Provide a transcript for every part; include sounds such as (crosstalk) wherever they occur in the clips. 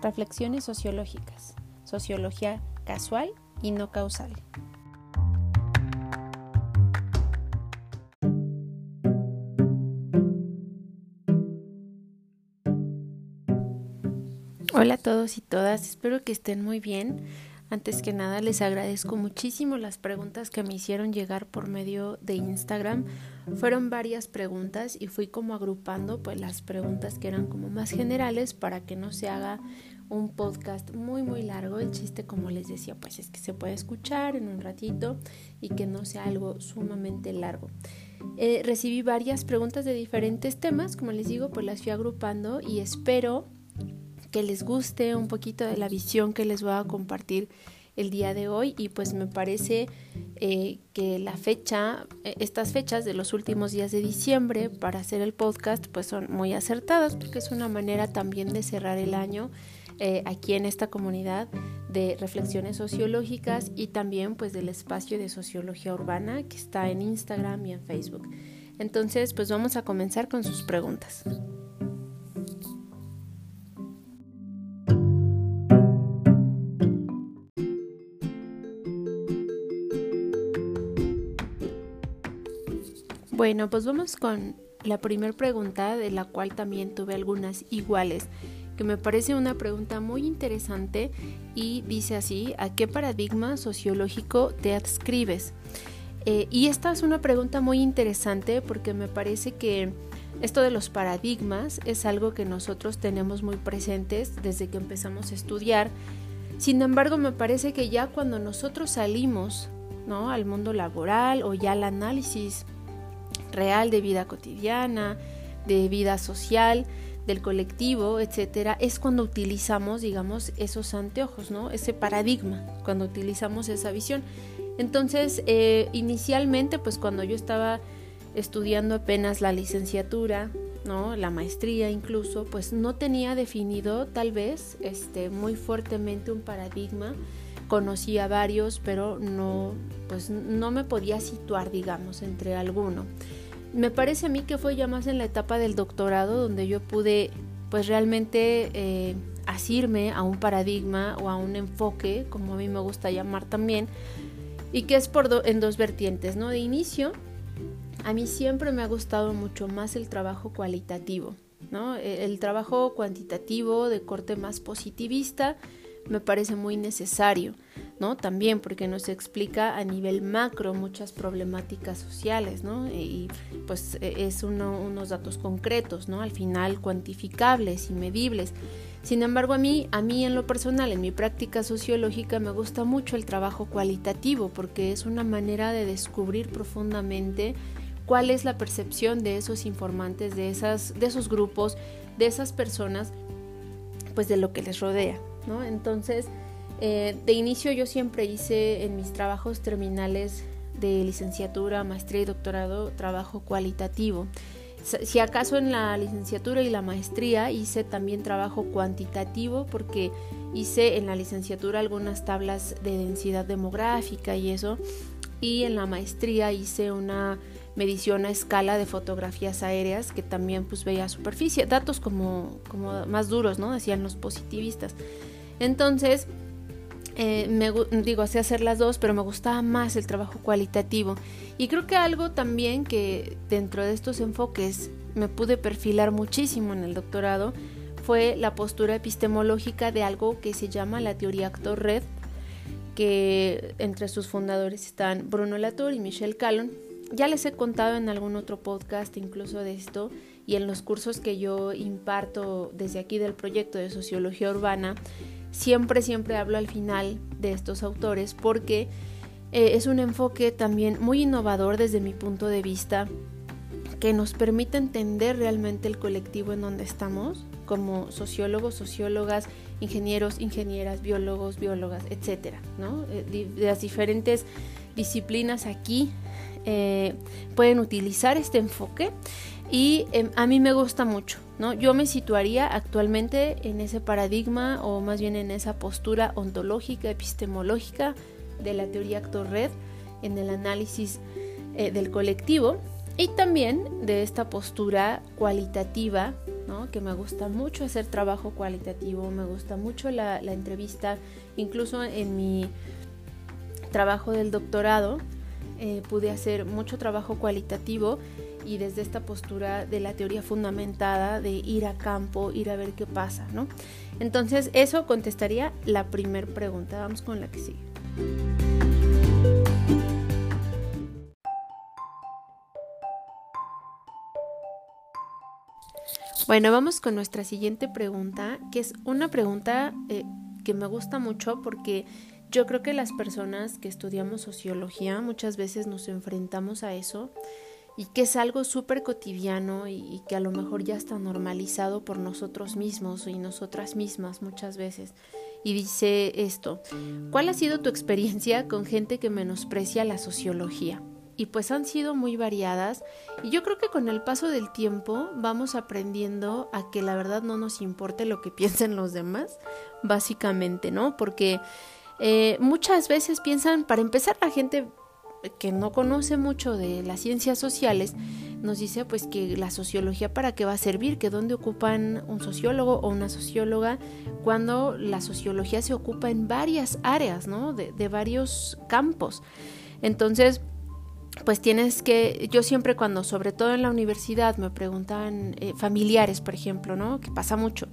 Reflexiones sociológicas. Sociología casual y no causal. Hola a todos y todas, espero que estén muy bien. Antes que nada les agradezco muchísimo las preguntas que me hicieron llegar por medio de Instagram. Fueron varias preguntas y fui como agrupando pues las preguntas que eran como más generales para que no se haga un podcast muy muy largo. El chiste como les decía pues es que se puede escuchar en un ratito y que no sea algo sumamente largo. Eh, recibí varias preguntas de diferentes temas, como les digo pues las fui agrupando y espero que les guste un poquito de la visión que les voy a compartir el día de hoy y pues me parece eh, que la fecha, eh, estas fechas de los últimos días de diciembre para hacer el podcast pues son muy acertadas porque es una manera también de cerrar el año eh, aquí en esta comunidad de reflexiones sociológicas y también pues del espacio de sociología urbana que está en Instagram y en Facebook. Entonces pues vamos a comenzar con sus preguntas. Bueno, pues vamos con la primera pregunta, de la cual también tuve algunas iguales, que me parece una pregunta muy interesante y dice así, ¿a qué paradigma sociológico te adscribes? Eh, y esta es una pregunta muy interesante porque me parece que esto de los paradigmas es algo que nosotros tenemos muy presentes desde que empezamos a estudiar. Sin embargo, me parece que ya cuando nosotros salimos ¿no? al mundo laboral o ya al análisis real de vida cotidiana, de vida social, del colectivo, etcétera, es cuando utilizamos, digamos, esos anteojos, ¿no? Ese paradigma, cuando utilizamos esa visión. Entonces, eh, inicialmente, pues cuando yo estaba estudiando apenas la licenciatura, ¿no? La maestría incluso, pues no tenía definido tal vez este, muy fuertemente un paradigma. Conocía varios, pero no, pues no me podía situar, digamos, entre alguno me parece a mí que fue ya más en la etapa del doctorado donde yo pude pues realmente eh, asirme a un paradigma o a un enfoque, como a mí me gusta llamar también, y que es por en dos vertientes, ¿no? De inicio, a mí siempre me ha gustado mucho más el trabajo cualitativo, ¿no? E, el trabajo cuantitativo de corte más positivista me parece muy necesario. ¿no? También porque nos explica a nivel macro muchas problemáticas sociales, ¿no? Y pues e, es unos datos concretos, ¿no? Al final cuantificables y medibles. Sin embargo, a mí, a mí en lo personal, en mi práctica sociológica, me gusta mucho el trabajo cualitativo porque es una manera de descubrir profundamente cuál es la percepción de esos informantes, de, esas, de esos grupos, de esas personas, pues de lo que les rodea, ¿no? Entonces, eh, de inicio yo siempre hice en mis trabajos terminales de licenciatura, maestría y doctorado trabajo cualitativo. Si acaso en la licenciatura y la maestría hice también trabajo cuantitativo porque hice en la licenciatura algunas tablas de densidad demográfica y eso y en la maestría hice una medición a escala de fotografías aéreas que también pues veía superficie, datos como, como más duros, ¿no? Decían los positivistas. Entonces, eh, me digo, hacía hacer las dos, pero me gustaba más el trabajo cualitativo. Y creo que algo también que dentro de estos enfoques me pude perfilar muchísimo en el doctorado fue la postura epistemológica de algo que se llama la teoría actor-red, que entre sus fundadores están Bruno Latour y Michel Callon. Ya les he contado en algún otro podcast incluso de esto y en los cursos que yo imparto desde aquí del proyecto de sociología urbana siempre, siempre hablo al final de estos autores porque eh, es un enfoque también muy innovador desde mi punto de vista que nos permite entender realmente el colectivo en donde estamos como sociólogos, sociólogas, ingenieros, ingenieras, biólogos, biólogas, etcétera, ¿no? Eh, de las diferentes disciplinas aquí eh, pueden utilizar este enfoque y em, a mí me gusta mucho, ¿no? Yo me situaría actualmente en ese paradigma o más bien en esa postura ontológica, epistemológica de la teoría actor-red en el análisis eh, del colectivo y también de esta postura cualitativa ¿no? que me gusta mucho hacer trabajo cualitativo, me gusta mucho la, entrevista, incluso en mi trabajo del doctorado eh, pude hacer mucho trabajo cualitativo y desde esta postura de la teoría fundamentada de ir a campo, ir a ver qué pasa, ¿no? Entonces eso contestaría la primera pregunta. Vamos con la que sigue. Bueno, vamos con nuestra siguiente pregunta, que es una pregunta eh, que me gusta mucho porque yo creo que las personas que estudiamos sociología muchas veces nos enfrentamos a eso y que es algo súper cotidiano y, que a lo mejor ya está normalizado por nosotros mismos y nosotras mismas muchas veces. Y dice esto, ¿cuál ha sido tu experiencia con gente que menosprecia la sociología? Y pues han sido muy variadas y yo creo que con el paso del tiempo vamos aprendiendo a que la verdad no nos importe lo que (laughs) piensen los demás, básicamente, ¿no? Porque eh, muchas veces piensan, para empezar, la gente que no conoce mucho de las ciencias sociales nos dice pues que la sociología para qué va a servir, que dónde ocupan un sociólogo o una socióloga cuando la sociología se ocupa en varias áreas, ¿no? De, de varios campos. Entonces, pues tienes que, yo siempre cuando, sobre todo en la universidad, me preguntan eh, familiares, por ejemplo, ¿no? Que pasa mucho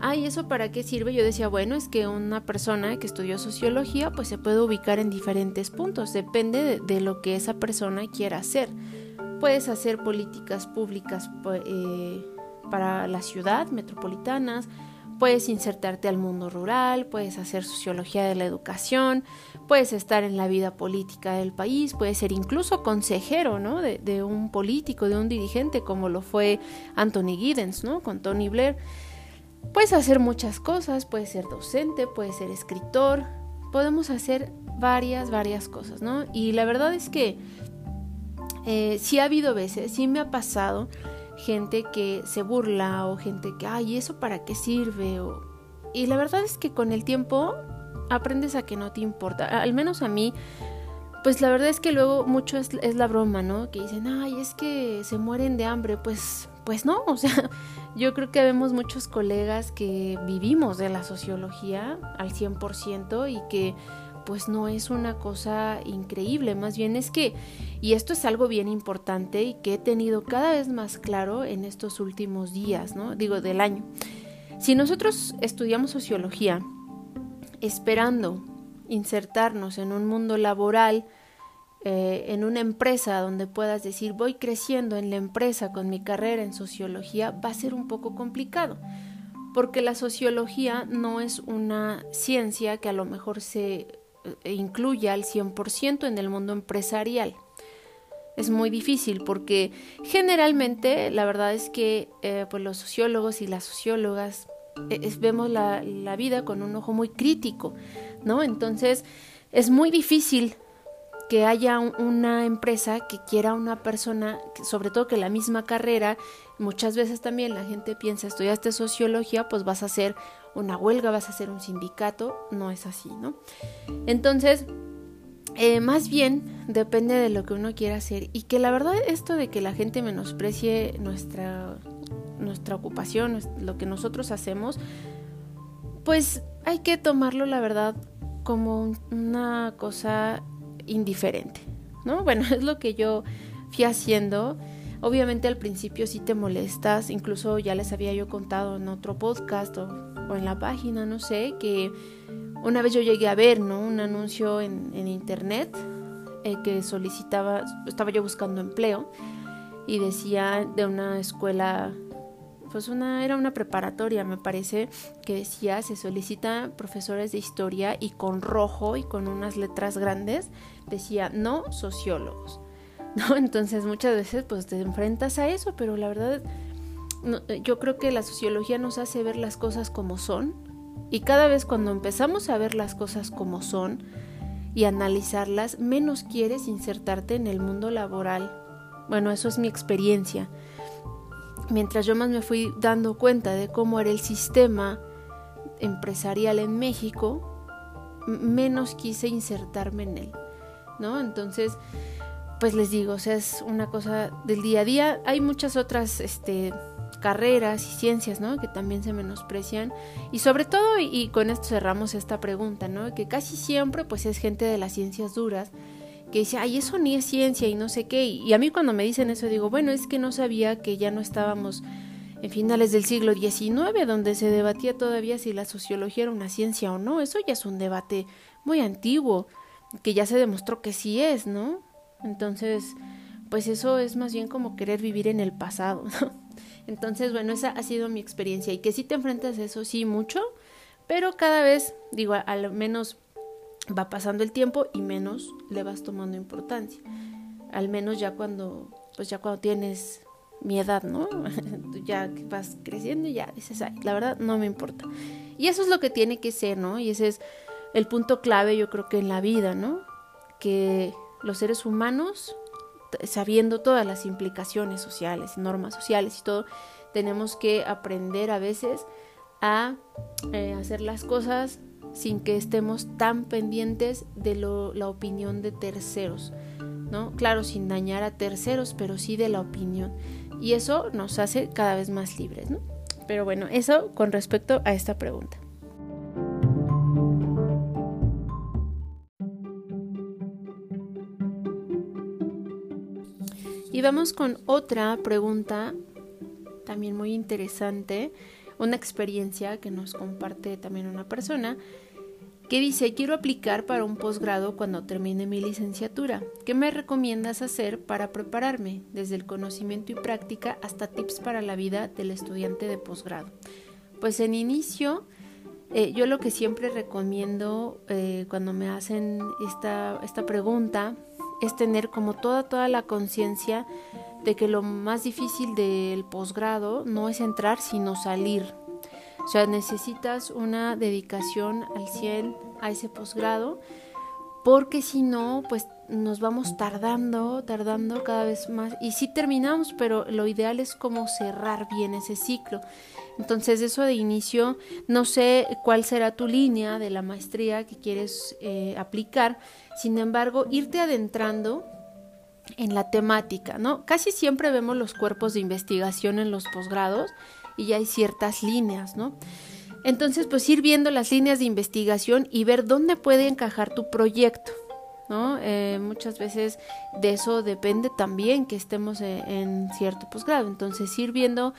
ay, ¿eso para qué sirve? Yo decía, bueno, es que una persona que estudió sociología pues se puede ubicar en diferentes puntos, depende de, lo que esa persona quiera hacer. Puedes hacer políticas públicas eh, para la ciudad, metropolitanas, puedes insertarte al mundo rural, puedes hacer sociología de la educación, puedes estar en la vida política del país, puedes ser incluso consejero, ¿no? De, de un político, de un dirigente, como lo fue Anthony Giddens, ¿no? Con Tony Blair. Puedes hacer muchas cosas, puedes ser docente, puedes ser escritor, podemos hacer varias, varias cosas, ¿no? Y la verdad es que eh, sí ha habido veces, sí me ha pasado gente que se burla o gente que, ay, ¿eso para qué sirve? Y la verdad es que con el tiempo aprendes a que no te importa, al menos a mí. Pues la verdad es que luego mucho es, es la broma, ¿no? Que dicen, ay, es que se mueren de hambre. Pues pues no, o sea, yo creo que vemos muchos colegas que vivimos de la sociología al 100% y que pues no es una cosa increíble, más bien es que, y esto es algo bien importante y que he tenido cada vez más claro en estos últimos días, ¿no? Digo, del año. Si nosotros estudiamos sociología esperando insertarnos en un mundo laboral, eh, en una empresa donde puedas decir voy creciendo en la empresa con mi carrera en sociología, va a ser un poco complicado, porque la sociología no es una ciencia que a lo mejor se eh, incluya al 100% en el mundo empresarial. Es muy difícil porque generalmente la verdad es que eh, pues los sociólogos y las sociólogas vemos la, la vida con un ojo muy crítico, ¿no? Entonces es muy difícil que haya una empresa que quiera una persona, sobre todo que la misma carrera, muchas veces también la gente piensa, estudiaste sociología, pues vas a hacer una huelga, vas a hacer un sindicato, no es así, ¿no? Entonces, eh, más bien depende de lo que uno quiera hacer y que la verdad esto de que la gente menosprecie nuestra, nuestra ocupación, lo que nosotros hacemos, pues hay que tomarlo la verdad como una cosa indiferente, ¿no? (laughs) Bueno, es lo que yo fui haciendo. Obviamente al principio sí te molestas, incluso ya les había yo contado en otro podcast o, en la página, no sé, que una vez yo llegué a ver, ¿no? Un anuncio en, internet eh, que solicitaba, estaba yo buscando empleo y decía de una escuela pues una era una preparatoria, me parece, que decía se solicita profesores de historia y con rojo y con unas letras grandes decía no sociólogos. ¿No? (laughs) Entonces muchas veces pues te enfrentas a eso, pero la verdad yo creo que la sociología nos hace ver las cosas como son y cada vez cuando empezamos a ver las cosas como son y analizarlas, menos quieres insertarte en el mundo laboral. Bueno, eso es mi experiencia mientras yo más me fui dando cuenta de cómo era el sistema empresarial en México, menos quise insertarme en él, ¿no? Entonces, pues les digo, o sea, es una cosa del día a día. Hay muchas otras este, carreras y ciencias, ¿no? Que también se menosprecian. Y sobre todo, y, con esto cerramos esta pregunta, ¿no? Que casi siempre pues es gente de las ciencias duras que dice, ay, eso ni es ciencia y no sé qué. Y a mí cuando me dicen eso digo, bueno, es que no sabía que ya no estábamos en finales del siglo XIX, donde se debatía todavía si la sociología era una ciencia o no. Eso ya es un debate muy antiguo, que ya se demostró que sí es, ¿no? Entonces, pues eso es más bien como querer vivir en el pasado, ¿no? (laughs) Entonces, bueno, esa ha sido mi experiencia y que si te enfrentas a eso, sí, mucho, pero cada vez, digo, al menos va pasando el tiempo y menos le vas tomando importancia. Al menos ya cuando, pues ya cuando tienes mi edad, ¿no? (laughs) ya vas creciendo y ya dices, ay, la verdad no me importa. Y eso es lo que tiene que ser, ¿no? Y ese es el punto clave, yo creo que en la vida, ¿no? Que los seres humanos sabiendo todas las implicaciones sociales, normas sociales y todo, tenemos que aprender a veces a eh, hacer las cosas sin que estemos tan pendientes de lo, la opinión de terceros, ¿no? Claro, sin dañar a terceros, pero sí de la opinión. Y eso nos hace cada vez más libres, ¿no? Pero bueno, eso con respecto a esta pregunta. Y vamos con otra pregunta también muy interesante, una experiencia que nos comparte también una persona que dice, quiero aplicar para un posgrado cuando termine mi licenciatura. ¿Qué me recomiendas hacer para prepararme, desde el conocimiento y práctica hasta tips para la vida del estudiante de posgrado? Pues en inicio, eh, yo lo que siempre recomiendo eh, cuando me hacen esta, esta pregunta es tener como toda, toda la conciencia de que lo más difícil del posgrado no es entrar, sino salir. O sea, necesitas una dedicación al 100 a ese posgrado, porque si no, pues nos vamos tardando, tardando cada vez más. Y sí terminamos, pero lo ideal es como cerrar bien ese ciclo. Entonces, eso de inicio, no sé cuál será tu línea de la maestría que quieres eh, aplicar, sin embargo, irte adentrando en la temática, ¿no? Casi siempre vemos los cuerpos de investigación en los posgrados y ya hay ciertas líneas, ¿no? Entonces, pues ir viendo las líneas de investigación y ver dónde puede encajar tu proyecto, ¿no? Eh, muchas veces de eso depende también que estemos en, en cierto posgrado. Entonces, ir viendo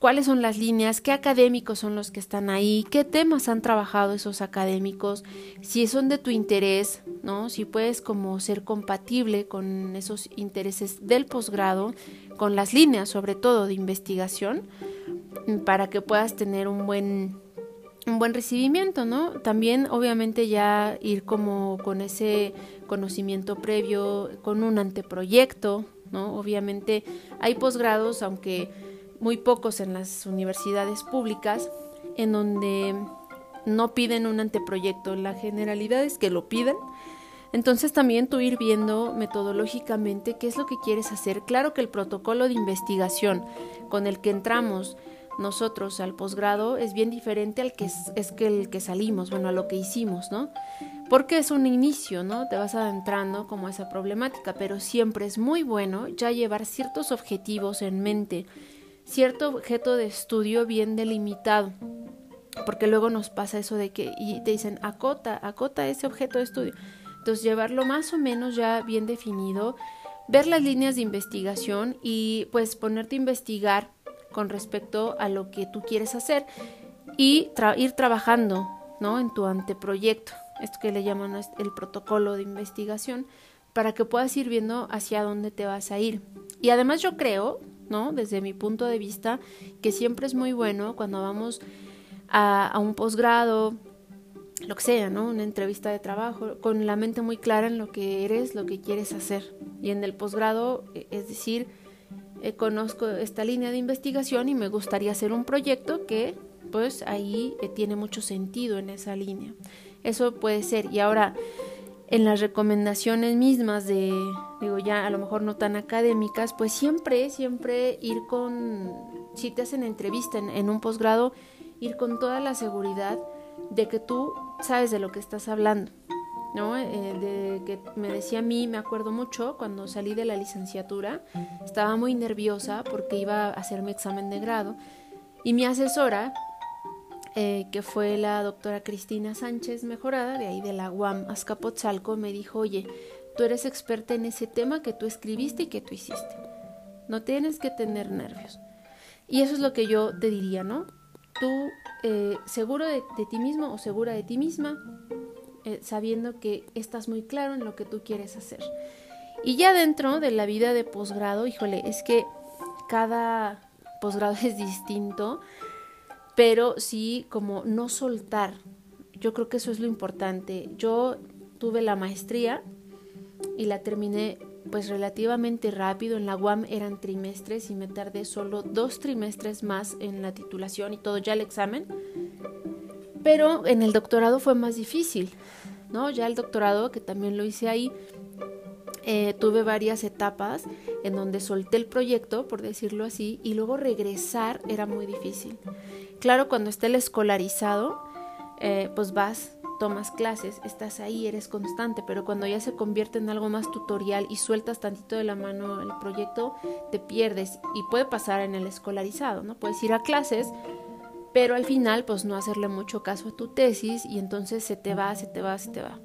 cuáles son las líneas, qué académicos son los que están ahí, qué temas han trabajado esos académicos, si son de tu interés, ¿no? Si puedes como ser compatible con esos intereses del posgrado, con las líneas sobre todo de investigación, para que puedas tener un buen un buen recibimiento, ¿no? También obviamente ya ir como con ese conocimiento previo, con un anteproyecto, ¿no? Obviamente hay posgrados, aunque muy pocos en las universidades públicas, en donde no piden un anteproyecto. La generalidad es que lo piden. Entonces también tú ir viendo metodológicamente qué es lo que quieres hacer. Claro que el protocolo de investigación con el que entramos nosotros al posgrado es bien diferente al que es, que el que salimos, bueno, a lo que hicimos, ¿no? Porque es un inicio, ¿no? Te vas adentrando como a esa problemática, pero siempre es muy bueno ya llevar ciertos objetivos en mente cierto objeto de estudio bien delimitado. Porque luego nos pasa eso de que y te dicen acota, acota ese objeto de estudio. Entonces llevarlo más o menos ya bien definido, ver las líneas de investigación y pues ponerte a investigar con respecto a lo que tú quieres hacer y ir trabajando, ¿no? En tu anteproyecto, esto que le llaman el protocolo de investigación, para que puedas ir viendo hacia dónde te vas a ir. Y además yo creo, ¿no? Desde mi punto de vista, que siempre es muy bueno cuando vamos a, un posgrado, lo que sea, ¿no? Una entrevista de trabajo, con la mente muy clara en lo que eres, lo que quieres hacer. Y en el posgrado, e, es decir, eh, conozco esta línea de investigación y me gustaría hacer un proyecto que, pues, ahí eh, tiene mucho sentido en esa línea. Eso puede ser. Y ahora, en las recomendaciones mismas de, digo ya a lo mejor no tan académicas, pues siempre, siempre ir con, si te hacen entrevista en, un posgrado, ir con toda la seguridad de que tú sabes de lo que estás hablando, ¿no? Eh, de que me decía a mí, me acuerdo mucho, cuando salí de la licenciatura, estaba muy nerviosa porque iba a hacer mi examen de grado y mi asesora, eh, que fue la doctora Cristina Sánchez Mejorada, de ahí de la UAM Azcapotzalco, me dijo, oye, tú eres experta en ese tema que tú escribiste y que tú hiciste. No tienes que tener nervios. Y eso es lo que yo te diría, ¿no? Tú, eh, seguro de, ti mismo o segura de ti misma, eh, sabiendo que estás muy claro en lo que tú quieres hacer. Y ya dentro de la vida de posgrado, híjole, es que cada posgrado (laughs) es distinto, pero sí como no soltar. Yo creo que eso es lo importante. Yo tuve la maestría y la terminé pues relativamente rápido. En la UAM eran trimestres y me tardé solo dos trimestres más en la titulación y todo ya el examen. Pero en el doctorado fue más difícil, ¿no? Ya el doctorado, que también lo hice ahí, eh, tuve varias etapas en donde solté el proyecto, por decirlo así, y luego regresar era muy difícil. Claro, cuando esté el escolarizado, eh, pues vas, tomas clases, estás ahí, eres constante, pero cuando ya se convierte en algo más tutorial y sueltas tantito de la mano el proyecto, te pierdes y puede pasar en el escolarizado, ¿no? Puedes ir a clases, pero al final pues no hacerle mucho caso a tu tesis y entonces se te va, se te va, se te va.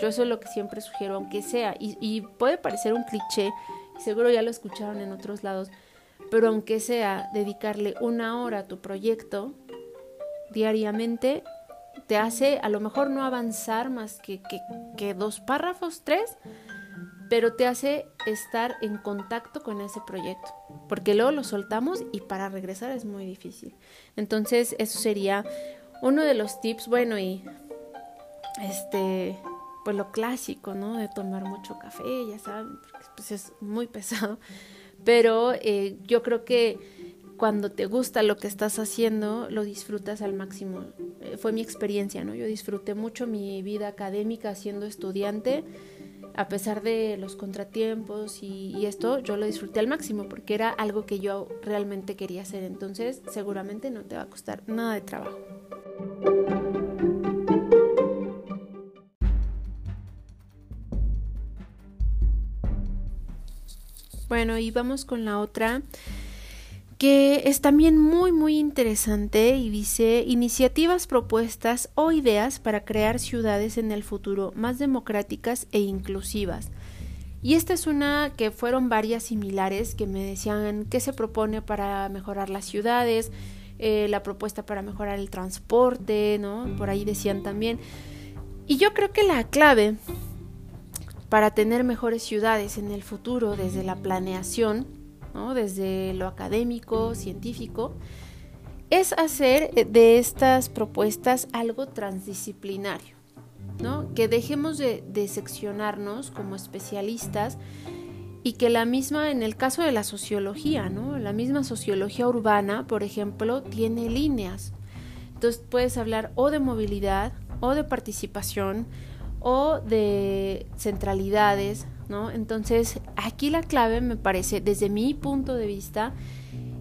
Yo eso es lo que siempre sugiero, aunque sea, y, puede parecer un cliché, seguro ya lo escucharon en otros lados, pero aunque sea dedicarle una hora a tu proyecto diariamente, te hace a lo mejor no avanzar más que, que, dos párrafos, tres, pero te hace estar en contacto con ese proyecto, porque luego lo soltamos y para regresar es muy difícil. Entonces, eso sería uno de los tips, bueno, y este, pues lo clásico, ¿no? De tomar mucho café, ya saben, porque pues es muy pesado, pero eh, yo creo que cuando te gusta lo que estás haciendo, lo disfrutas al máximo. Eh, fue mi experiencia, ¿no? Yo disfruté mucho mi vida académica siendo estudiante a pesar de los contratiempos y, esto, yo lo disfruté al máximo porque era algo que yo realmente quería hacer. Entonces, seguramente no te va a costar nada de trabajo. Bueno, y vamos con la otra que es también muy muy interesante y dice iniciativas, propuestas o ideas para crear ciudades en el futuro más democráticas e inclusivas. Y esta es una que fueron varias similares que me decían qué se propone para mejorar las ciudades, eh, la propuesta para mejorar el transporte, ¿no? Por ahí decían también. Y yo creo que la clave para tener mejores ciudades en el futuro desde la planeación desde lo académico, científico, es hacer eh, de estas propuestas algo transdisciplinario, ¿no? que dejemos de, seccionarnos como especialistas y que la misma, en el caso de la sociología, ¿no? la misma sociología urbana, por ejemplo, tiene líneas. Entonces puedes hablar o de movilidad, o de participación, o de centralidades, entonces, aquí la clave me parece, desde mi punto de vista,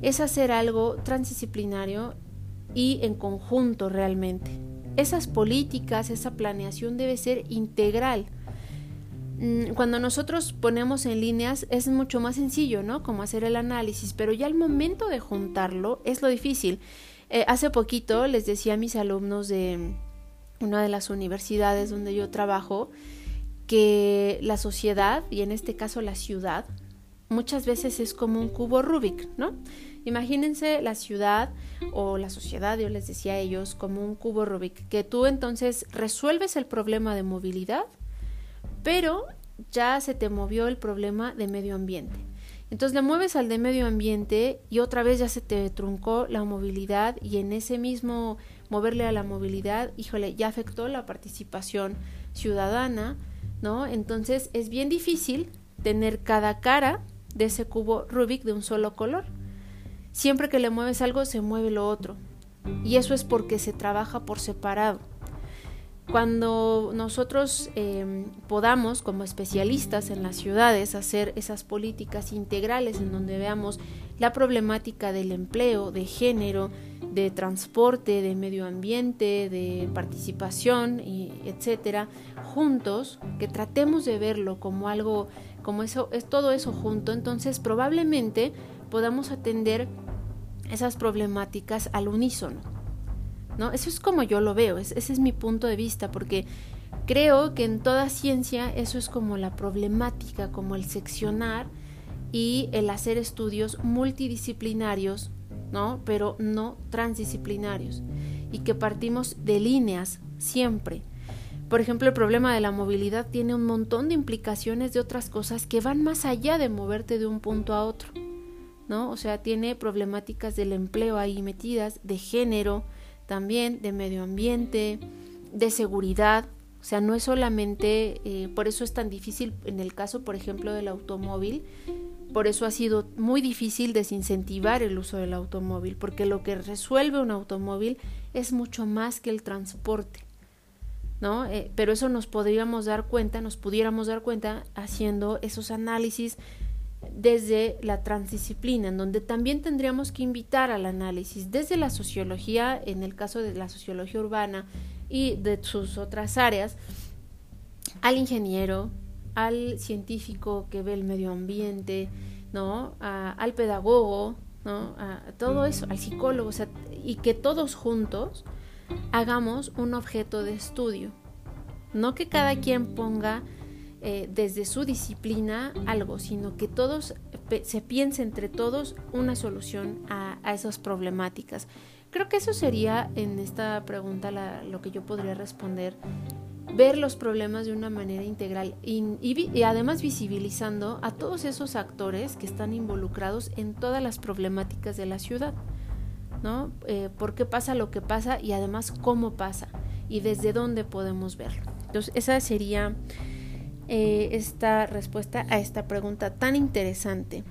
es hacer algo transdisciplinario y en conjunto realmente. Esas políticas, esa planeación debe ser integral. Mm, cuando nosotros ponemos en líneas es mucho más sencillo, ¿no? Como hacer el análisis, pero ya al momento de juntarlo es lo difícil. Eh, hace poquito les decía a mis alumnos de una de las universidades donde yo trabajo, que la sociedad, y en este caso la ciudad, muchas veces es como un cubo Rubik, ¿no? Imagínense la ciudad o la sociedad, yo les decía a ellos, como un cubo Rubik, que tú entonces resuelves el problema de movilidad, pero ya se te movió el problema de medio ambiente. Entonces le mueves al de medio ambiente y otra vez ya se te truncó la movilidad y en ese mismo moverle a la movilidad, híjole, ya afectó la participación ciudadana, ¿no? Entonces es bien difícil tener cada cara de ese cubo Rubik de un solo color. Siempre que le mueves algo se mueve lo otro. Y eso es porque se trabaja por separado. Cuando nosotros em, podamos, como especialistas en las ciudades, hacer esas políticas integrales en donde veamos la problemática del empleo, de género, de transporte, de medio ambiente, de participación, y etcétera, juntos, que tratemos de verlo como algo, como eso, es todo eso junto, entonces probablemente podamos atender esas problemáticas al unísono. ¿No? Eso es como yo lo veo, ese es mi punto de vista, porque creo que en toda ciencia eso es como la problemática, como el seccionar y el hacer estudios multidisciplinarios, ¿no? Pero no transdisciplinarios y que partimos de líneas siempre. Por ejemplo, el problema de la movilidad tiene un montón de implicaciones de otras cosas que van más allá de moverte de un punto a otro, ¿no? O sea, tiene problemáticas del empleo ahí metidas, de género, también de medio ambiente, de seguridad. O sea, no es solamente, eh, por eso es tan difícil en el caso, por ejemplo, del automóvil, por eso ha sido muy difícil desincentivar el uso del automóvil, porque lo que resuelve un automóvil es mucho más que el transporte. ¿No? Eh, pero eso nos podríamos dar cuenta, nos pudiéramos dar cuenta haciendo esos análisis desde la transdisciplina, en donde también tendríamos que invitar al análisis desde la sociología, en el caso de la sociología urbana y de sus otras áreas, al ingeniero, al científico que ve el medio ambiente, ¿no? al pedagogo, ¿no? A, todo eso, al psicólogo, y que todos juntos hagamos un objeto de estudio. No que cada quien ponga eh, desde su disciplina algo, sino que todos se piense entre todos una solución a, esas problemáticas. Creo que eso sería en esta pregunta lo que yo podría responder, ver los problemas de una manera integral y, además visibilizando a todos esos actores que están involucrados en todas las problemáticas de la ciudad, ¿no? Eh, ¿Por qué pasa lo que pasa y además cómo pasa y desde dónde podemos verlo? Entonces, esa sería eh, esta respuesta a esta pregunta tan interesante.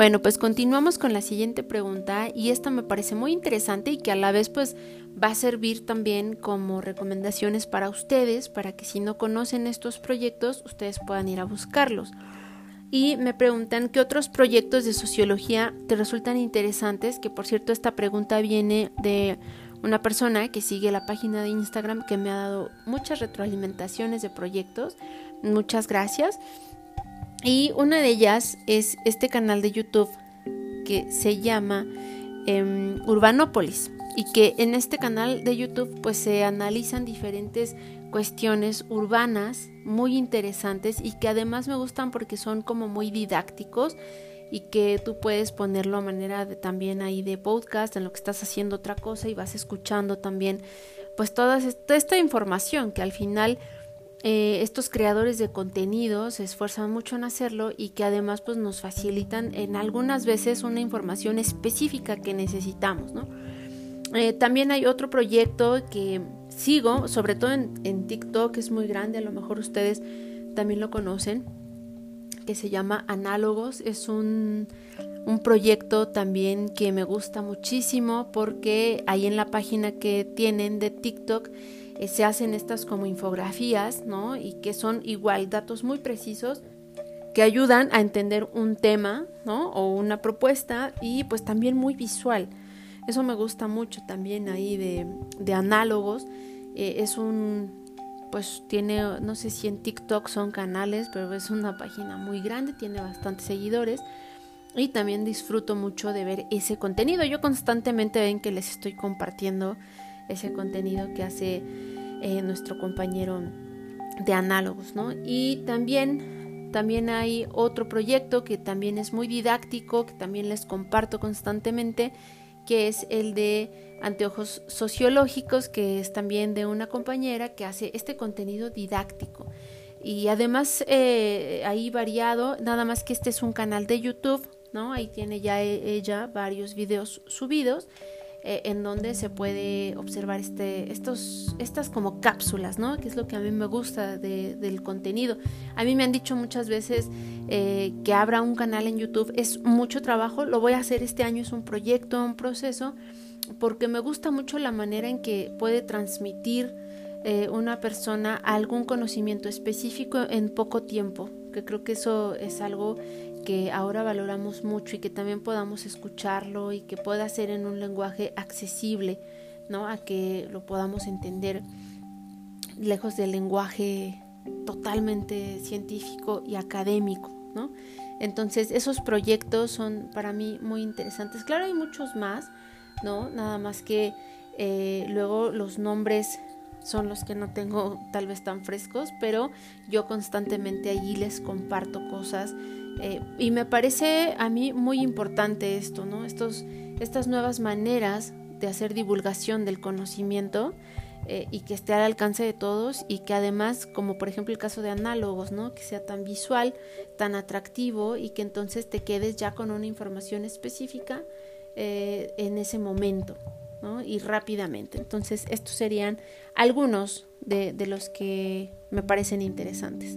Bueno, pues continuamos con la siguiente pregunta y esta me parece muy interesante y que a la vez pues va a servir también como recomendaciones para ustedes, para que si no conocen estos proyectos, ustedes puedan ir a buscarlos. Y me preguntan qué otros proyectos de sociología te resultan interesantes, que por cierto esta pregunta viene de una persona que sigue la página de Instagram que me ha dado muchas retroalimentaciones de proyectos. Muchas gracias. Y una de ellas es este canal de YouTube que se llama eh, Urbanópolis. Y que en este canal de YouTube pues se analizan diferentes cuestiones urbanas muy interesantes y que además me gustan porque son como muy didácticos y que tú puedes ponerlo a manera de también ahí de podcast en lo que estás haciendo otra cosa y vas escuchando también pues toda esta información que al final eh, estos creadores de contenido se esfuerzan mucho en hacerlo y que además pues nos facilitan en algunas veces una información específica que necesitamos, ¿no? Eh, también hay otro proyecto que sigo, sobre todo en, en, TikTok, es muy grande, a lo mejor ustedes también lo conocen, que se llama Análogos. Es un, un proyecto también que me gusta muchísimo porque ahí en la página que tienen de TikTok eh, se hacen estas como infografías, ¿no? Y que son igual datos muy precisos que ayudan a entender un tema, ¿no? O una propuesta y pues también muy visual. Eso me gusta mucho también ahí de, de análogos. Eh, es un, pues tiene, no sé si en TikTok son canales, pero es una página muy grande, tiene bastantes seguidores. Y también disfruto mucho de ver ese contenido. Yo constantemente ven que les estoy compartiendo ese contenido que hace eh, nuestro compañero de análogos, ¿no? Y también, también hay otro proyecto que también es muy didáctico, que también les comparto constantemente, que es el de anteojos sociológicos, que es también de una compañera que hace este contenido didáctico. Y además eh, ahí variado, nada más que este es un canal de YouTube, ¿no? Ahí tiene ya e, ella varios videos subidos eh, en donde se puede observar este, estos, estas como cápsulas, ¿no? Que es lo que a mí me gusta del contenido. A mí me han dicho muchas veces eh, que abra un canal en YouTube es mucho trabajo, lo voy a hacer este año, es un proyecto, un proceso, porque me gusta mucho la manera en que puede transmitir eh, una persona algún conocimiento específico en poco tiempo, que creo que eso es algo que ahora valoramos mucho y que también podamos escucharlo y que pueda ser en un lenguaje accesible, ¿no? A que lo podamos entender lejos del lenguaje totalmente científico y académico, ¿no? Entonces, esos proyectos son para mí muy interesantes. Claro, hay muchos más, ¿no? Nada más que eh, luego los nombres son los que no tengo tal vez tan frescos, pero yo constantemente allí les comparto cosas eh, y me parece a mí muy importante esto, ¿no? Estos, estas nuevas maneras de hacer divulgación del conocimiento eh, y que esté al alcance de todos y que además, como por ejemplo el caso de análogos, ¿no? Que sea tan visual, tan atractivo y que entonces te quedes ya con una información específica eh, en ese momento, ¿no? Y rápidamente. Entonces, estos serían algunos de los que me parecen interesantes.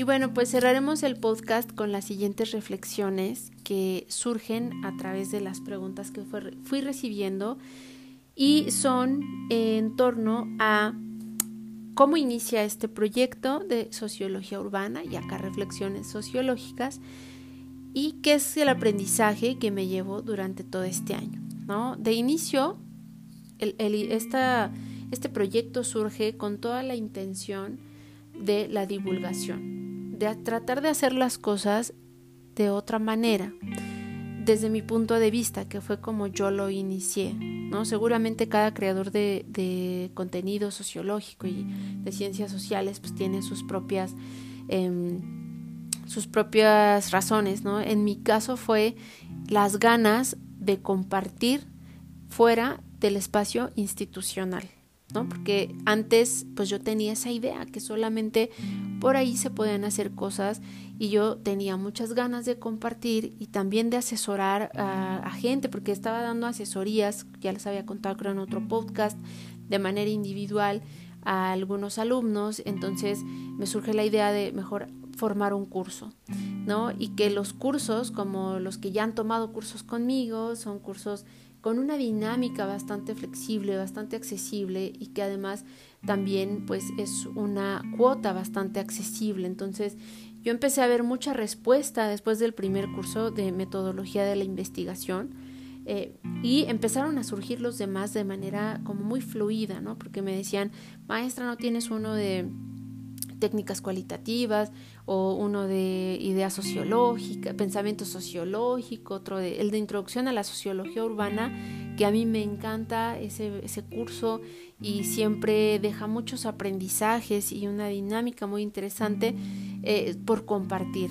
Y bueno, pues cerraremos el podcast con las siguientes reflexiones que surgen a través de las preguntas que fui recibiendo y son en torno a cómo inicia este proyecto de sociología urbana y acá reflexiones sociológicas y qué es el aprendizaje que me llevo durante todo este año. ¿no? De inicio, este proyecto surge con toda la intención de la divulgación de tratar de hacer las cosas de otra manera, desde mi punto de vista, que fue como yo lo inicié. ¿no? Seguramente cada creador de, contenido sociológico y de ciencias sociales pues tiene sus propias, em, sus propias razones. ¿no? En mi caso fue las ganas de compartir fuera del espacio institucional. ¿No? Porque antes pues yo tenía esa idea que solamente por ahí se podían hacer cosas y yo tenía muchas ganas de compartir y también de asesorar a, gente porque estaba dando asesorías, ya les había contado creo en otro podcast, de manera individual a algunos alumnos, entonces me surge la idea de mejor formar un curso, ¿no? Y que los cursos, como los que ya han tomado cursos conmigo, son cursos con una dinámica bastante flexible, bastante accesible y que además también pues es una cuota bastante accesible. Entonces yo empecé a ver mucha respuesta después del primer curso de metodología de la investigación eh, y empezaron a surgir los demás de manera como muy fluida, ¿no? Porque me decían, maestra, ¿no tienes uno de técnicas cualitativas o uno de ideas sociológicas, pensamiento sociológico, otro de el de introducción a la sociología urbana, que a mí me encanta ese, ese curso y siempre deja muchos aprendizajes y una dinámica muy interesante eh, por compartir,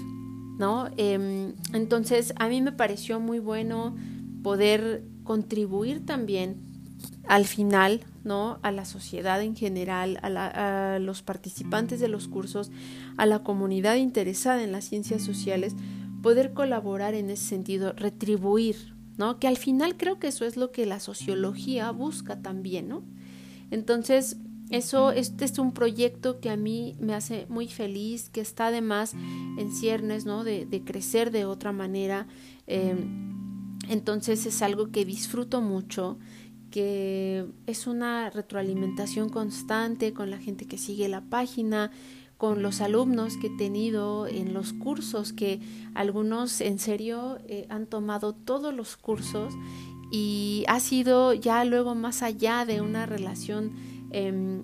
¿no? Em, entonces a mí me pareció muy bueno poder contribuir también al final, ¿no? A la sociedad en general, a, a, los participantes de los cursos, a la comunidad interesada en las ciencias sociales, poder colaborar en ese sentido, retribuir, ¿no? Que al final creo que eso es lo que la sociología busca también, ¿no? Entonces, eso, este es un proyecto que a mí me hace muy feliz, que está además en ciernes, ¿no? De, de crecer de otra manera. Eh, entonces es algo que disfruto mucho que es una retroalimentación constante con la gente que sigue la página, con los alumnos que he tenido en los cursos, que algunos en serio eh, han tomado todos los cursos y ha sido ya luego más allá de una relación eh,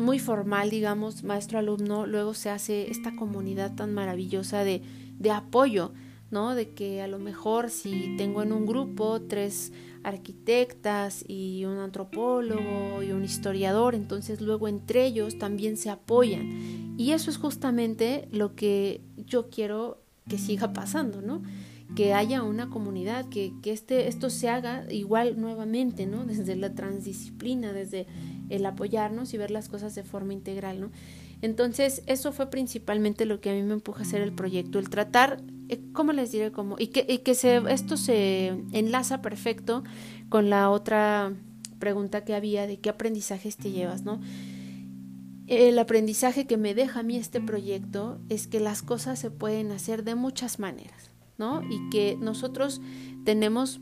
muy formal, digamos, maestro-alumno, luego se hace esta comunidad tan maravillosa de, de apoyo, ¿no? De que a lo mejor si tengo en un grupo tres arquitectas y un antropólogo y un historiador, entonces luego entre ellos también se apoyan. Y eso es justamente lo que yo quiero que siga pasando, ¿no? Que haya una comunidad, que, que este, esto se haga igual nuevamente, ¿no? Desde la transdisciplina, desde el apoyarnos y ver las cosas de forma integral, ¿no? Entonces, eso fue principalmente lo que a mí me empuja a hacer el proyecto, el tratar, ¿cómo les diré? Cómo? Y que, y que se, esto se enlaza perfecto con la otra pregunta que había de qué aprendizajes te llevas, ¿no? El aprendizaje que me deja a mí este proyecto es que las cosas se pueden hacer de muchas maneras, ¿no? Y que nosotros tenemos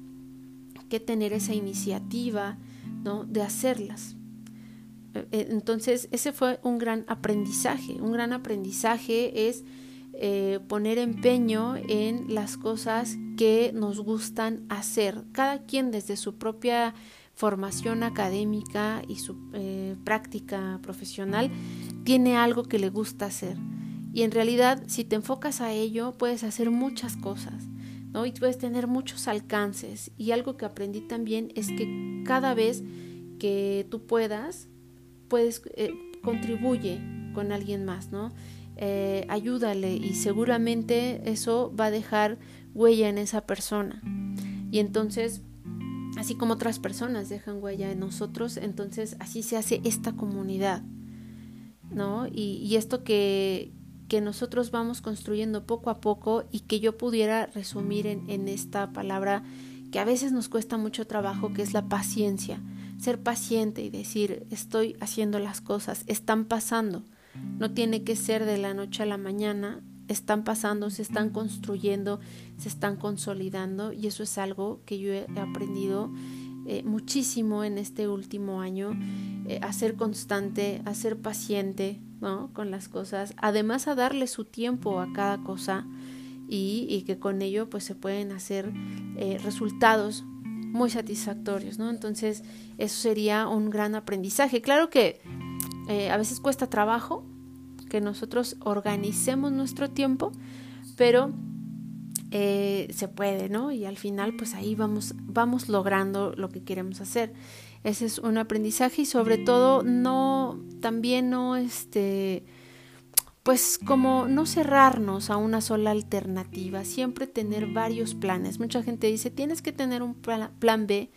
que tener esa iniciativa, ¿no? De hacerlas. Eh, entonces, ese fue un gran aprendizaje. Un gran aprendizaje es eh, poner empeño en las cosas que nos gustan hacer. Cada quien desde su propia formación académica y su eh, práctica profesional tiene algo que le gusta hacer. Y en realidad, si te enfocas a ello, puedes hacer muchas cosas. ¿no? Y puedes tener muchos alcances. Y algo que aprendí también es que cada vez que tú puedas, puedes, eh, contribuye con alguien más, ¿no? Eh, ayúdale y seguramente eso va a dejar huella en esa persona. Y entonces, así como otras personas dejan huella en nosotros, entonces así se hace esta comunidad, ¿no? Y, esto que, que nosotros vamos construyendo poco a poco y que yo pudiera resumir en esta palabra que a veces nos cuesta mucho trabajo, que es la paciencia ser paciente y decir, estoy haciendo las cosas, están pasando. No tiene que ser de la noche a la mañana, están pasando, se están construyendo, se están consolidando y eso es algo que yo he aprendido eh, muchísimo en este último año, eh, a ser constante, a ser paciente ¿no? con las cosas, además a darle su tiempo a cada cosa y, que con ello pues se pueden hacer eh, resultados muy satisfactorios, ¿no? Entonces, eso sería un gran aprendizaje. Claro que eh, a veces cuesta trabajo que nosotros organicemos nuestro tiempo, pero eh, se puede, ¿no? Y al final, pues ahí vamos, vamos logrando lo que queremos hacer. Ese es un aprendizaje y sobre todo no, también no, este, pues como no cerrarnos a una sola alternativa, siempre tener varios planes. Mucha gente dice, tienes que tener un plan B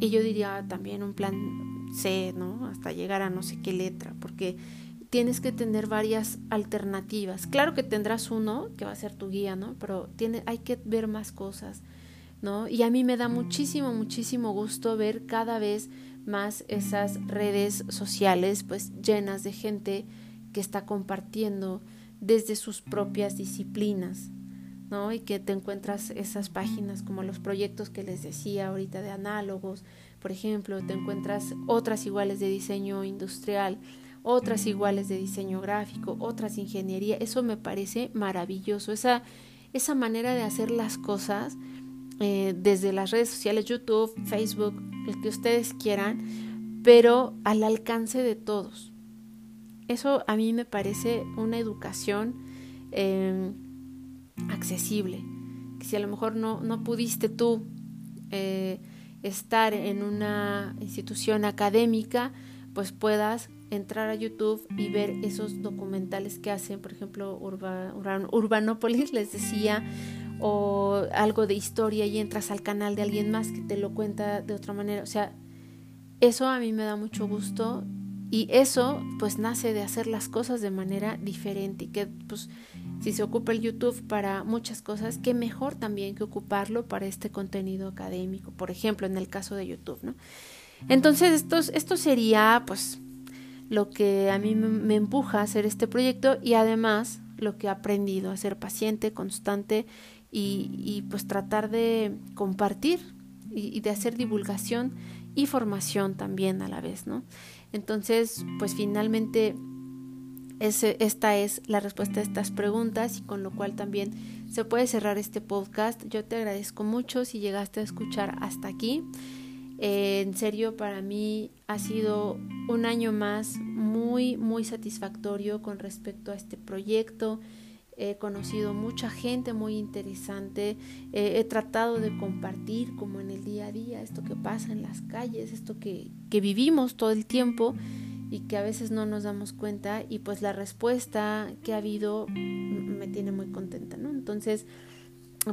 y yo diría también un plan C, ¿no? Hasta llegar a no sé qué letra, porque tienes que tener varias alternativas. Claro que tendrás uno que va a ser tu guía, ¿no? Pero tiene, hay que ver más cosas. ¿no? Y a mí me da muchísimo, muchísimo gusto ver cada vez más esas redes sociales pues llenas de gente que está compartiendo desde sus propias disciplinas, Y que te encuentras esas páginas como los proyectos que les decía ahorita de análogos, por ejemplo, te encuentras otras iguales de diseño industrial, otras iguales de diseño gráfico, otras ingeniería. Eso me parece maravilloso, esa, esa manera de hacer las cosas eh, desde las redes sociales, YouTube, Facebook, el que ustedes quieran, pero al alcance de todos. Eso a mí me parece una educación em, accesible. Si a lo mejor no, no pudiste tú eh, estar en una institución académica, pues puedas entrar a YouTube y ver esos documentales que hacen, por ejemplo, Urbanópolis, les decía, o algo de historia y entras al canal de alguien más que te lo cuenta de otra manera. O sea, eso a mí me da mucho gusto y eso pues nace de hacer las cosas de manera diferente y que pues si se ocupa el YouTube para muchas cosas, qué mejor también que ocuparlo para este contenido académico, por ejemplo, en el caso de YouTube, ¿no? Entonces, esto, esto sería pues lo que a mí me empuja a hacer este proyecto y además lo que he aprendido a ser paciente, constante y, pues tratar de compartir y, de hacer divulgación y formación también a la vez, ¿no? Entonces, pues finalmente ese, esta es la respuesta a estas preguntas y con lo cual también se puede cerrar este podcast. Yo te agradezco mucho si llegaste a escuchar hasta aquí. Eh, en serio, para mí ha sido un año más muy, muy satisfactorio con respecto a este proyecto he conocido mucha gente muy interesante, eh, he tratado de compartir como en el día a día esto que pasa en las calles, esto que, que vivimos todo el tiempo y que a veces no nos damos cuenta y pues la respuesta que ha habido me tiene muy contenta, ¿no? Entonces,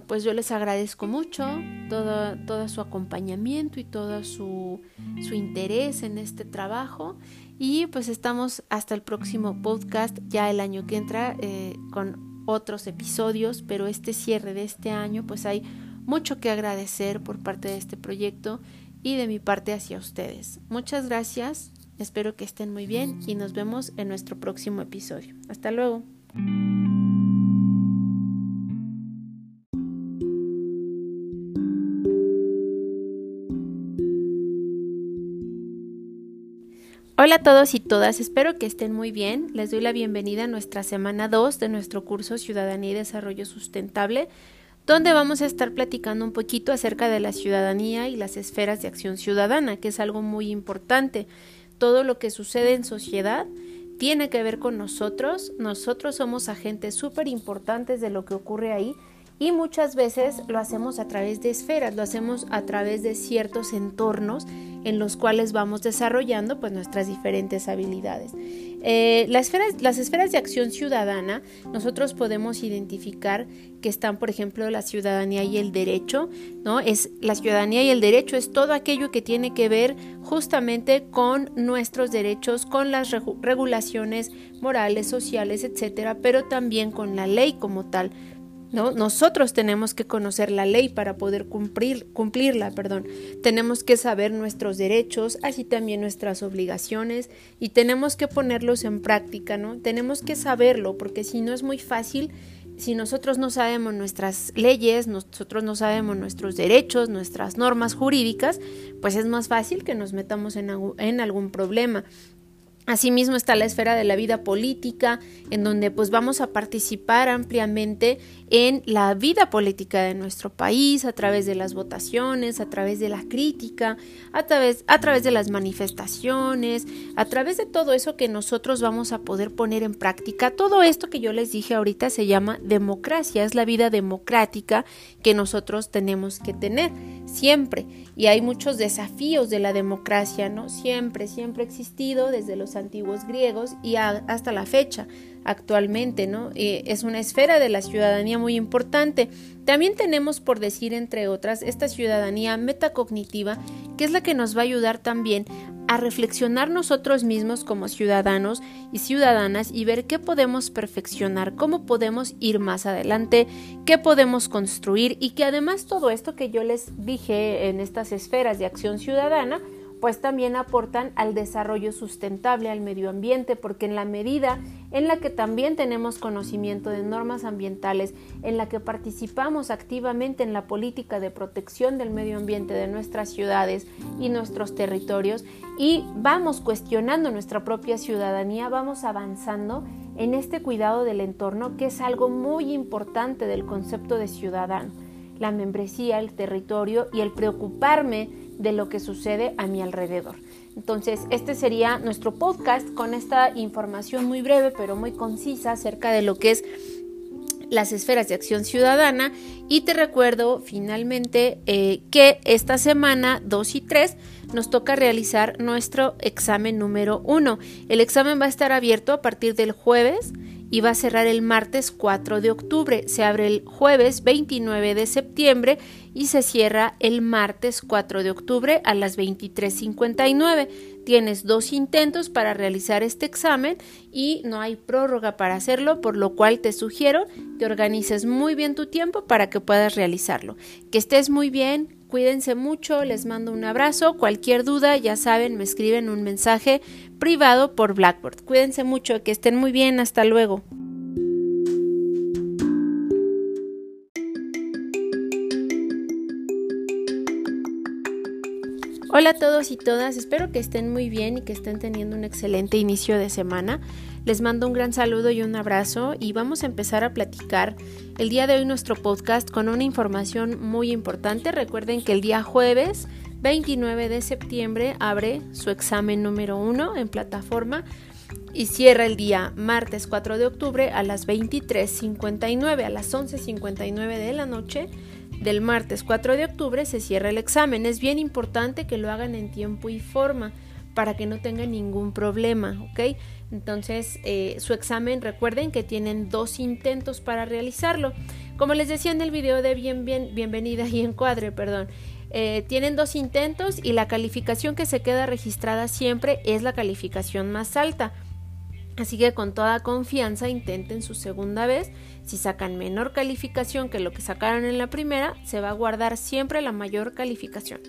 pues yo les agradezco mucho todo, todo su acompañamiento y todo su, su interés en este trabajo y pues estamos hasta el próximo podcast ya el año que entra eh, con otros episodios, pero este cierre de este año, pues hay mucho que agradecer por parte de este proyecto y de mi parte hacia ustedes. Muchas gracias, espero que estén muy bien y nos vemos en nuestro próximo episodio. Hasta luego. Hola a todos y todas, espero que estén muy bien. Les doy la bienvenida a nuestra semana 2 de nuestro curso Ciudadanía y Desarrollo Sustentable, donde vamos a estar platicando un poquito acerca de la ciudadanía y las esferas de acción ciudadana, que es algo muy importante. Todo lo que sucede en sociedad tiene que ver con nosotros, nosotros somos agentes súper importantes de lo que ocurre ahí y muchas veces lo hacemos a través de esferas, lo hacemos a través de ciertos entornos en los cuales vamos desarrollando pues nuestras diferentes habilidades. Eh, las, esferas, las esferas de acción ciudadana, nosotros podemos identificar que están, por ejemplo, la ciudadanía y el derecho, ¿no? Es la ciudadanía y el derecho es todo aquello que tiene que ver justamente con nuestros derechos, con las regulaciones morales, sociales, etcétera, pero también con la ley como tal. ¿No? Nosotros tenemos que conocer la ley para poder cumplir, cumplirla, perdón. Tenemos que saber nuestros derechos, así también nuestras obligaciones y tenemos que ponerlos en práctica, ¿no? Tenemos que saberlo porque si no es muy fácil si nosotros no sabemos nuestras leyes, nosotros no sabemos nuestros derechos, nuestras normas jurídicas, pues es más fácil que nos metamos en, en algún problema. Asimismo está la esfera de la vida política, en donde pues vamos a participar ampliamente en la vida política de nuestro país, a través de las votaciones, a través de la crítica, a través, a través de las manifestaciones, a través de todo eso que nosotros vamos a poder poner en práctica. Todo esto que yo les dije ahorita se llama democracia, es la vida democrática que nosotros tenemos que tener siempre. Y hay muchos desafíos de la democracia, ¿no? Siempre, siempre ha existido desde los antiguos griegos y hasta la fecha actualmente, ¿no? Eh, es una esfera de la ciudadanía muy importante. También tenemos, por decir entre otras, esta ciudadanía metacognitiva, que es la que nos va a ayudar también a reflexionar nosotros mismos como ciudadanos y ciudadanas y ver qué podemos perfeccionar, cómo podemos ir más adelante, qué podemos construir y que además todo esto que yo les dije en estas esferas de acción ciudadana, pues también aportan al desarrollo sustentable, al medio ambiente, porque en la medida en la que también tenemos conocimiento de normas ambientales, en la que participamos activamente en la política de protección del medio ambiente de nuestras ciudades y nuestros territorios y vamos cuestionando nuestra propia ciudadanía, vamos avanzando en este cuidado del entorno, que es algo muy importante del concepto de ciudadano, la membresía, el territorio y el preocuparme de lo que sucede a mi alrededor. Entonces, este sería nuestro podcast con esta información muy breve pero muy concisa acerca de lo que es las esferas de acción ciudadana y te recuerdo finalmente eh, que esta semana 2 y 3 nos toca realizar nuestro examen número 1. El examen va a estar abierto a partir del jueves y va a cerrar el martes 4 de octubre. Se abre el jueves 29 de septiembre y se cierra el martes 4 de octubre a las 23.59. Tienes dos intentos para realizar este examen y no hay prórroga para hacerlo, por lo cual te sugiero que organices muy bien tu tiempo para que puedas realizarlo. Que estés muy bien, Cuídense mucho, les mando un abrazo. Cualquier duda, ya saben, me escriben un mensaje privado por Blackboard. Cuídense mucho, que estén muy bien, hasta luego. Hola a todos y todas, espero que estén muy bien y que estén teniendo un excelente inicio de semana. Les mando un gran saludo y un abrazo y vamos a empezar a platicar el día de hoy nuestro podcast con una información muy importante. Recuerden que el día jueves 29 de septiembre abre su examen número 1 en plataforma y cierra el día martes 4 de octubre a las 23.59, a las 11.59 de la noche del martes 4 de octubre se cierra el examen. Es bien importante que lo hagan en tiempo y forma para que no tengan ningún problema, ¿ok? Entonces, eh, su examen, recuerden que tienen dos intentos para realizarlo. Como les decía en el video de bien, bien, bienvenida y encuadre, perdón, eh, tienen dos intentos y la calificación que se queda registrada siempre es la calificación más alta. Así que con toda confianza intenten su segunda vez. Si sacan menor calificación que lo que sacaron en la primera, se va a guardar siempre la mayor calificación.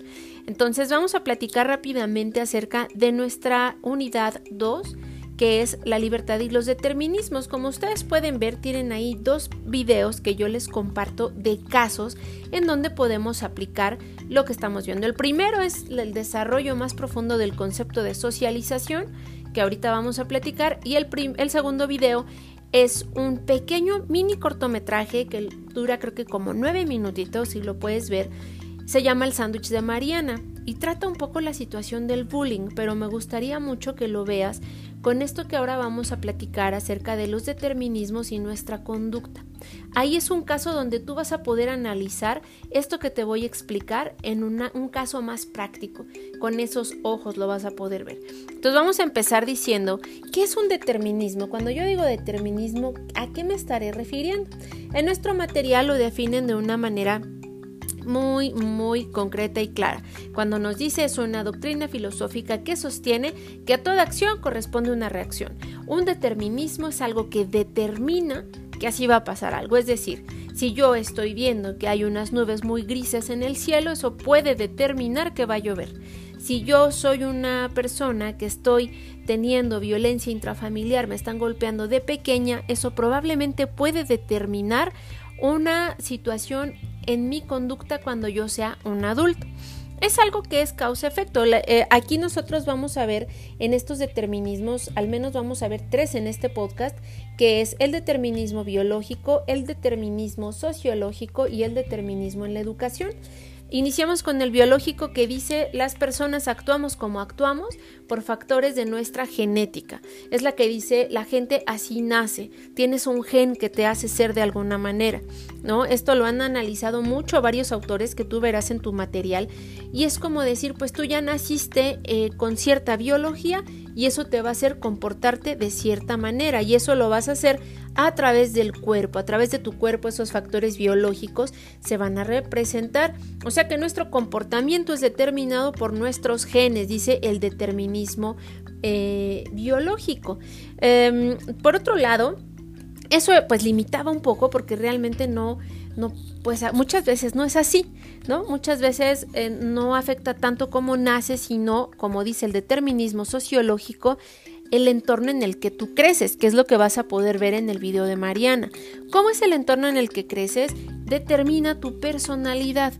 Entonces vamos a platicar rápidamente acerca de nuestra unidad 2 que es la libertad y los determinismos. Como ustedes pueden ver, tienen ahí dos videos que yo les comparto de casos en donde podemos aplicar lo que estamos viendo. El primero es el desarrollo más profundo del concepto de socialización que ahorita vamos a platicar. Y el, el segundo video es un pequeño mini cortometraje que dura creo que como nueve minutitos, si lo puedes ver. Se llama El sándwich de Mariana y trata un poco la situación del bullying, pero me gustaría mucho que lo veas con esto que ahora vamos a platicar acerca de los determinismos y nuestra conducta. Ahí es un caso donde tú vas a poder analizar esto que te voy a explicar en un caso más práctico. Con esos ojos lo vas a poder ver. Entonces vamos a empezar diciendo, ¿qué es un determinismo? Cuando yo digo determinismo, ¿a qué me estaré refiriendo? En nuestro material lo definen de una manera muy, muy concreta y clara. Cuando nos dice es una doctrina filosófica que sostiene que a toda acción corresponde una reacción. Un determinismo es algo que determina que así va a pasar algo. Es decir, si yo estoy viendo que hay unas nubes muy grises en el cielo, eso puede determinar que va a llover. Si yo soy una persona que estoy teniendo violencia intrafamiliar, me están golpeando de pequeña, eso probablemente puede determinar una situación en mi conducta cuando yo sea un adulto. Es algo que es causa-efecto. Eh, aquí nosotros vamos a ver en estos determinismos, al menos vamos a ver tres en este podcast, que es el determinismo biológico, el determinismo sociológico y el determinismo en la educación. Iniciamos con el biológico que dice las personas actuamos como actuamos por factores de nuestra genética. Es la que dice la gente así nace, tienes un gen que te hace ser de alguna manera, ¿no? Esto lo han analizado mucho varios autores que tú verás en tu material y es como decir, pues tú ya naciste eh, con cierta biología y eso te va a hacer comportarte de cierta manera y eso lo vas a hacer a través del cuerpo, a través de tu cuerpo esos factores biológicos se van a representar. O sea que nuestro comportamiento es determinado por nuestros genes, dice el determinismo eh, biológico. Em, por otro lado, eso pues limitaba un poco porque realmente no, no, pues muchas veces no es así, ¿no? Muchas veces eh, no afecta tanto como nace, sino, como dice el determinismo sociológico, el entorno en el que tú creces, que es lo que vas a poder ver en el video de Mariana. ¿Cómo es el entorno en el que creces? Determina tu personalidad.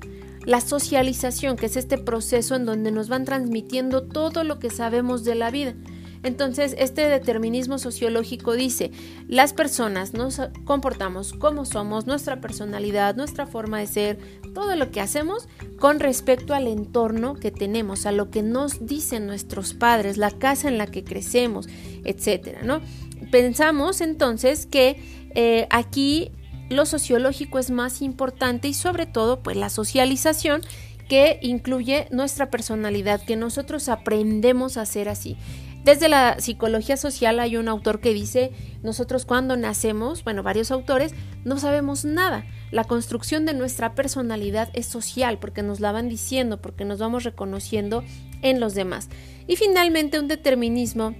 La socialización, que es este proceso en donde nos van transmitiendo todo lo que sabemos de la vida. Entonces, este determinismo sociológico dice, las personas nos comportamos como somos, nuestra personalidad, nuestra forma de ser, todo lo que hacemos con respecto al entorno que tenemos, a lo que nos dicen nuestros padres, la casa en la que crecemos, etcétera, ¿no? Pensamos entonces que eh, aquí lo sociológico es más importante y sobre todo pues la socialización que incluye nuestra personalidad, que nosotros aprendemos a ser así. Desde la psicología social hay un autor que dice, nosotros cuando nacemos, bueno, varios autores, no sabemos nada. La construcción de nuestra personalidad es social porque nos la van diciendo, porque nos vamos reconociendo en los demás. Y finalmente un determinismo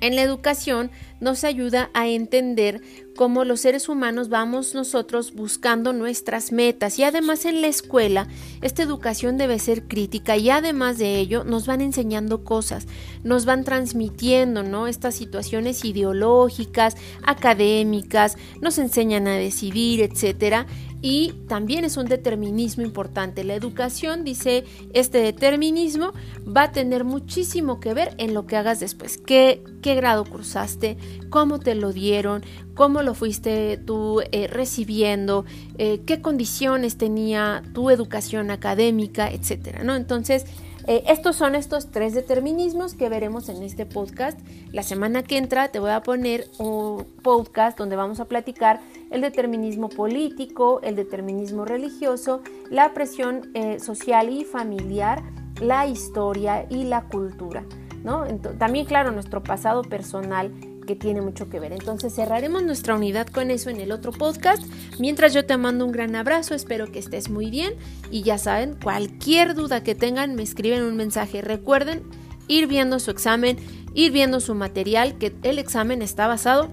en la educación nos ayuda a entender cómo los seres humanos vamos nosotros buscando nuestras metas y además en la escuela esta educación debe ser crítica y además de ello nos van enseñando cosas, nos van transmitiendo, ¿no? Estas situaciones ideológicas, académicas, nos enseñan a decidir, etcétera, y también es un determinismo importante. La educación, dice este determinismo, va a tener muchísimo que ver en lo que hagas después. ¿Qué, grado cursaste? ¿Cómo te lo dieron? ¿Cómo lo fuiste tú eh, recibiendo? Eh, ¿Qué condiciones tenía tu educación académica? Etcétera, ¿no? Entonces, eh, estos son estos tres determinismos que veremos en este podcast. La semana que entra te voy a poner un podcast donde vamos a platicar el determinismo político, el determinismo religioso, la presión eh, social y familiar, la historia y la cultura. ¿no? también, claro, nuestro pasado personal que tiene mucho que ver. Entonces cerraremos nuestra unidad con eso en el otro podcast. Mientras yo te mando un gran abrazo, espero que estés muy bien y ya saben, cualquier duda que tengan me escriben un mensaje. Recuerden ir viendo su examen, ir viendo su material, que el examen está basado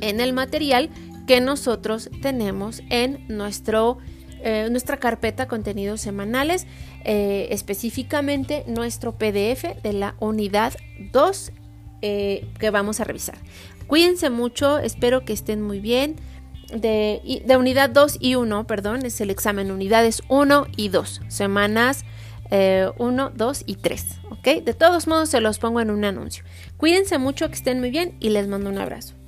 en el material que nosotros tenemos en eh, nuestra carpeta contenidos semanales, eh, específicamente nuestro PDF de la unidad 2 eh, que vamos a revisar. Cuídense mucho, espero que estén muy bien. De, de unidad 2 y 1, perdón, es el examen unidades 1 y 2, semanas 1, eh, 2 y 3, ¿ok? De todos modos se los pongo en un anuncio. Cuídense mucho, que estén muy bien y les mando un abrazo.